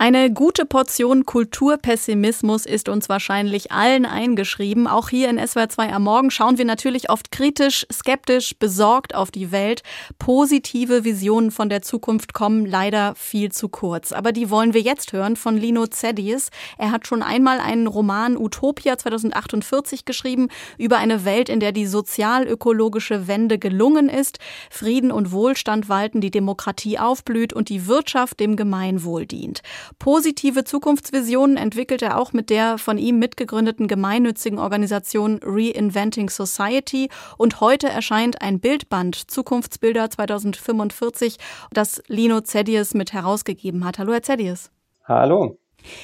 Eine gute Portion Kulturpessimismus ist uns wahrscheinlich allen eingeschrieben. Auch hier in SWR 2 am Morgen schauen wir natürlich oft kritisch, skeptisch, besorgt auf die Welt. Positive Visionen von der Zukunft kommen leider viel zu kurz. Aber die wollen wir jetzt hören von Lino Zeddies. Er hat schon einmal einen Roman Utopia 2048 geschrieben über eine Welt, in der die sozial-ökologische Wende gelungen ist, Frieden und Wohlstand walten, die Demokratie aufblüht und die Wirtschaft dem Gemeinwohl dient. Positive Zukunftsvisionen entwickelt er auch mit der von ihm mitgegründeten gemeinnützigen Organisation Reinventing Society und heute erscheint ein Bildband Zukunftsbilder 2045, das Lino Zedius mit herausgegeben hat. Hallo, Herr Zedius. Hallo.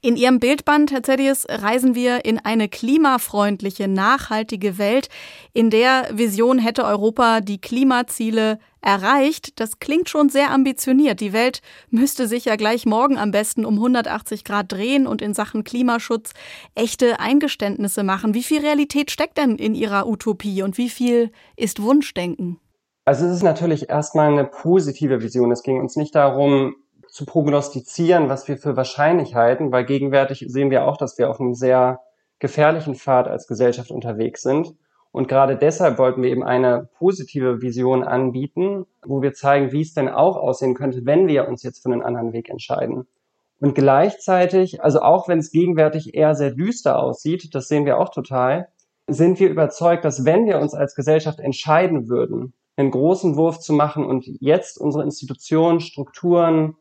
In Ihrem Bildband, Herr Zedius, reisen wir in eine klimafreundliche, nachhaltige Welt. In der Vision hätte Europa die Klimaziele erreicht. Das klingt schon sehr ambitioniert. Die Welt müsste sich ja gleich morgen am besten um 180 Grad drehen und in Sachen Klimaschutz echte Eingeständnisse machen. Wie viel Realität steckt denn in Ihrer Utopie und wie viel ist Wunschdenken? Also es ist natürlich erstmal eine positive Vision. Es ging uns nicht darum, zu prognostizieren, was wir für wahrscheinlich halten, weil gegenwärtig sehen wir auch, dass wir auf einem sehr gefährlichen Pfad als Gesellschaft unterwegs sind. Und gerade deshalb wollten wir eben eine positive Vision anbieten, wo wir zeigen, wie es denn auch aussehen könnte, wenn wir uns jetzt für einen anderen Weg entscheiden. Und gleichzeitig, also auch wenn es gegenwärtig eher sehr düster aussieht, das sehen wir auch total, sind wir überzeugt, dass wenn wir uns als Gesellschaft entscheiden würden, einen großen Wurf zu machen und jetzt unsere Institutionen, Strukturen,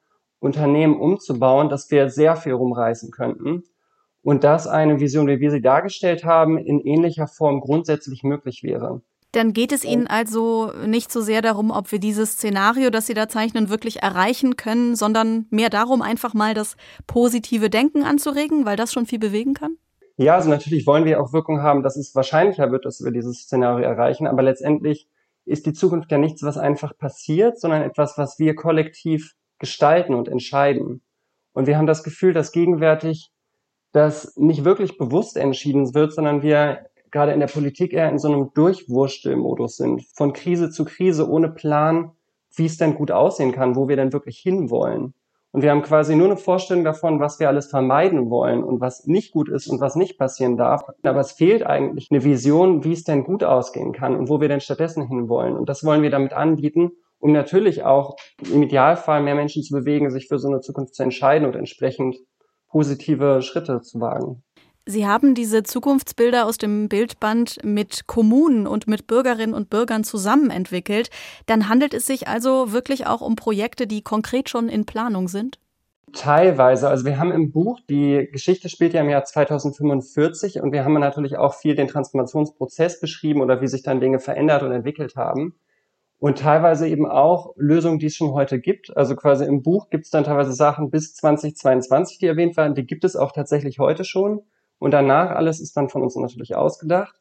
Unternehmen umzubauen, dass wir sehr viel rumreißen könnten und dass eine Vision, wie wir sie dargestellt haben, in ähnlicher Form grundsätzlich möglich wäre. Dann geht es Ihnen also nicht so sehr darum, ob wir dieses Szenario, das Sie da zeichnen, wirklich erreichen können, sondern mehr darum, einfach mal das positive Denken anzuregen, weil das schon viel bewegen kann? Ja, also natürlich wollen wir auch Wirkung haben, dass es wahrscheinlicher wird, dass wir dieses Szenario erreichen, aber letztendlich ist die Zukunft ja nichts, was einfach passiert, sondern etwas, was wir kollektiv gestalten und entscheiden. Und wir haben das Gefühl, dass gegenwärtig das nicht wirklich bewusst entschieden wird, sondern wir gerade in der Politik eher in so einem Durchwurstelmodus sind. Von Krise zu Krise ohne Plan, wie es denn gut aussehen kann, wo wir denn wirklich hinwollen. Und wir haben quasi nur eine Vorstellung davon, was wir alles vermeiden wollen und was nicht gut ist und was nicht passieren darf. Aber es fehlt eigentlich eine Vision, wie es denn gut ausgehen kann und wo wir denn stattdessen hinwollen. Und das wollen wir damit anbieten um natürlich auch im Idealfall mehr Menschen zu bewegen, sich für so eine Zukunft zu entscheiden und entsprechend positive Schritte zu wagen. Sie haben diese Zukunftsbilder aus dem Bildband mit Kommunen und mit Bürgerinnen und Bürgern zusammen entwickelt. Dann handelt es sich also wirklich auch um Projekte, die konkret schon in Planung sind? Teilweise. Also wir haben im Buch, die Geschichte spielt ja im Jahr 2045 und wir haben natürlich auch viel den Transformationsprozess beschrieben oder wie sich dann Dinge verändert und entwickelt haben und teilweise eben auch Lösungen, die es schon heute gibt. Also quasi im Buch gibt es dann teilweise Sachen bis 2022, die erwähnt werden, die gibt es auch tatsächlich heute schon. Und danach alles ist dann von uns natürlich ausgedacht.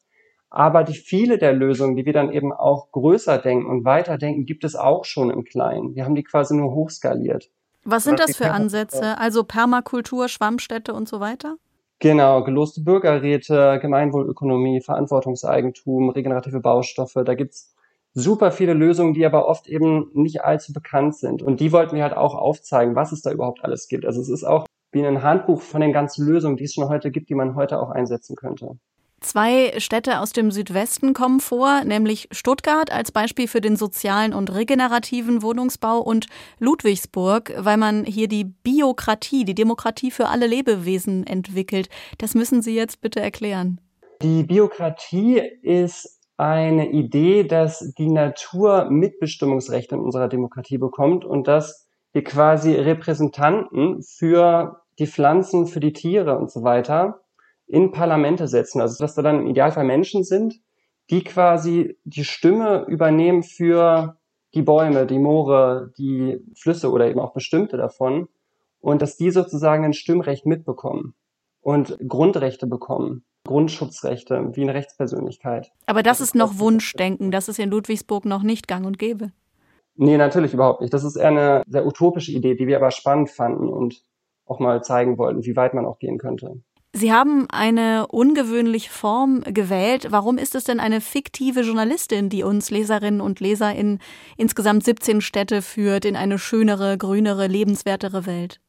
Aber die viele der Lösungen, die wir dann eben auch größer denken und weiter denken, gibt es auch schon im Kleinen. Wir haben die quasi nur hochskaliert. Was sind das für Ansätze? Also Permakultur, Schwammstädte und so weiter? Genau, geloste Bürgerräte, Gemeinwohlökonomie, Verantwortungseigentum, regenerative Baustoffe. Da gibt's super viele Lösungen, die aber oft eben nicht allzu bekannt sind. Und die wollten wir halt auch aufzeigen, was es da überhaupt alles gibt. Also es ist auch wie ein Handbuch von den ganzen Lösungen, die es schon heute gibt, die man heute auch einsetzen könnte. Zwei Städte aus dem Südwesten kommen vor, nämlich Stuttgart als Beispiel für den sozialen und regenerativen Wohnungsbau und Ludwigsburg, weil man hier die Biokratie, die Demokratie für alle Lebewesen entwickelt. Das müssen Sie jetzt bitte erklären. Die Biokratie ist eine Idee, dass die Natur Mitbestimmungsrechte in unserer Demokratie bekommt und dass wir quasi Repräsentanten für die Pflanzen, für die Tiere und so weiter in Parlamente setzen. Also dass da dann im Idealfall Menschen sind, die quasi die Stimme übernehmen für die Bäume, die Moore, die Flüsse oder eben auch bestimmte davon und dass die sozusagen ein Stimmrecht mitbekommen und Grundrechte bekommen. Grundschutzrechte wie eine Rechtspersönlichkeit. Aber das ist noch Wunschdenken, das ist in Ludwigsburg noch nicht gang und gäbe. Nee, natürlich überhaupt nicht. Das ist eher eine sehr utopische Idee, die wir aber spannend fanden und auch mal zeigen wollten, wie weit man auch gehen könnte. Sie haben eine ungewöhnliche Form gewählt. Warum ist es denn eine fiktive Journalistin, die uns Leserinnen und Leser in insgesamt 17 Städte führt, in eine schönere, grünere, lebenswertere Welt?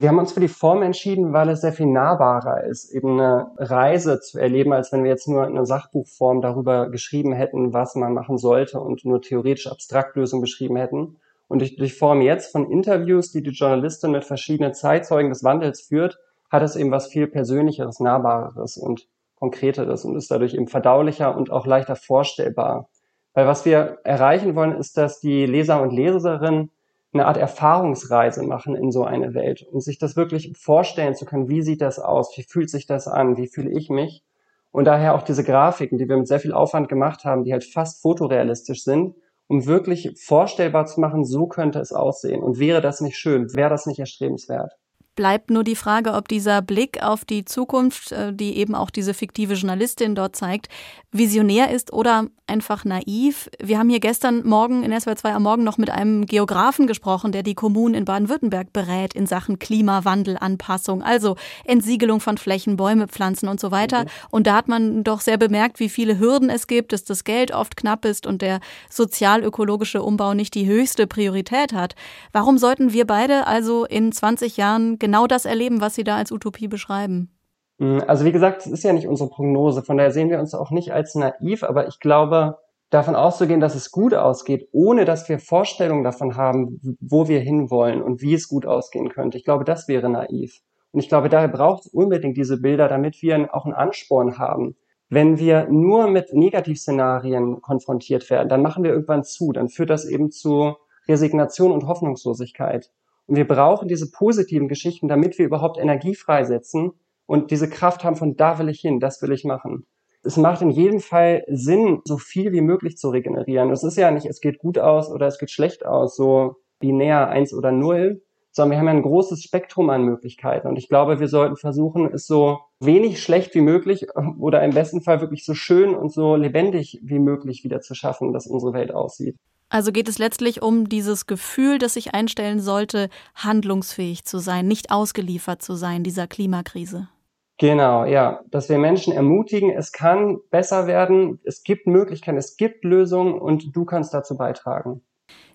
Wir haben uns für die Form entschieden, weil es sehr viel nahbarer ist, eben eine Reise zu erleben, als wenn wir jetzt nur in einer Sachbuchform darüber geschrieben hätten, was man machen sollte und nur theoretisch abstrakt Lösungen beschrieben hätten. Und durch, durch Form jetzt von Interviews, die die Journalistin mit verschiedenen Zeitzeugen des Wandels führt, hat es eben was viel Persönlicheres, Nahbareres und Konkreteres und ist dadurch eben verdaulicher und auch leichter vorstellbar. Weil was wir erreichen wollen, ist, dass die Leser und Leserinnen eine Art Erfahrungsreise machen in so eine Welt und sich das wirklich vorstellen zu können, wie sieht das aus, wie fühlt sich das an, wie fühle ich mich. Und daher auch diese Grafiken, die wir mit sehr viel Aufwand gemacht haben, die halt fast fotorealistisch sind, um wirklich vorstellbar zu machen, so könnte es aussehen. Und wäre das nicht schön, wäre das nicht erstrebenswert bleibt nur die Frage, ob dieser Blick auf die Zukunft, äh, die eben auch diese fiktive Journalistin dort zeigt, visionär ist oder einfach naiv. Wir haben hier gestern Morgen in SWR 2 am Morgen noch mit einem Geografen gesprochen, der die Kommunen in Baden-Württemberg berät in Sachen Klimawandel, Anpassung, also Entsiegelung von Flächen, Bäume pflanzen und so weiter. Mhm. Und da hat man doch sehr bemerkt, wie viele Hürden es gibt, dass das Geld oft knapp ist und der sozial-ökologische Umbau nicht die höchste Priorität hat. Warum sollten wir beide also in 20 Jahren genau das erleben, was Sie da als Utopie beschreiben? Hm, also wie gesagt, es ist ja nicht unsere Prognose, von daher sehen wir uns auch nicht als naiv, aber ich glaube, davon auszugehen, dass es gut ausgeht, ohne dass wir Vorstellungen davon haben, wo wir hinwollen und wie es gut ausgehen könnte. Ich glaube, das wäre naiv. Und ich glaube, daher braucht es unbedingt diese Bilder, damit wir auch einen Ansporn haben. Wenn wir nur mit Negativszenarien konfrontiert werden, dann machen wir irgendwann zu. Dann führt das eben zu Resignation und Hoffnungslosigkeit. Und wir brauchen diese positiven Geschichten, damit wir überhaupt Energie freisetzen und diese Kraft haben von da will ich hin, das will ich machen. Es macht in jedem Fall Sinn, so viel wie möglich zu regenerieren. Es ist ja nicht, es geht gut aus oder es geht schlecht aus, so binär eins oder null, sondern wir haben ja ein großes Spektrum an Möglichkeiten. Und ich glaube, wir sollten versuchen, es so wenig schlecht wie möglich oder im besten Fall wirklich so schön und so lebendig wie möglich wieder zu schaffen, dass unsere Welt aussieht. Also geht es letztlich um dieses Gefühl, das sich einstellen sollte, handlungsfähig zu sein, nicht ausgeliefert zu sein dieser Klimakrise. Genau, ja, dass wir Menschen ermutigen, es kann besser werden, es gibt Möglichkeiten, es gibt Lösungen und du kannst dazu beitragen.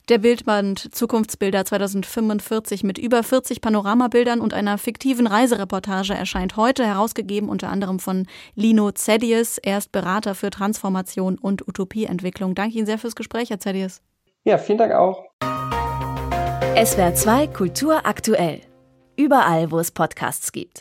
Der Bildband Zukunftsbilder 2045 mit über 40 Panoramabildern und einer fiktiven Reisereportage erscheint heute, herausgegeben unter anderem von Lino Zedius. Er ist Berater für Transformation und Utopieentwicklung. Danke Ihnen sehr fürs Gespräch, Herr Zedius. Ja, vielen Dank auch. SWR 2 Kultur aktuell. Überall, wo es Podcasts gibt.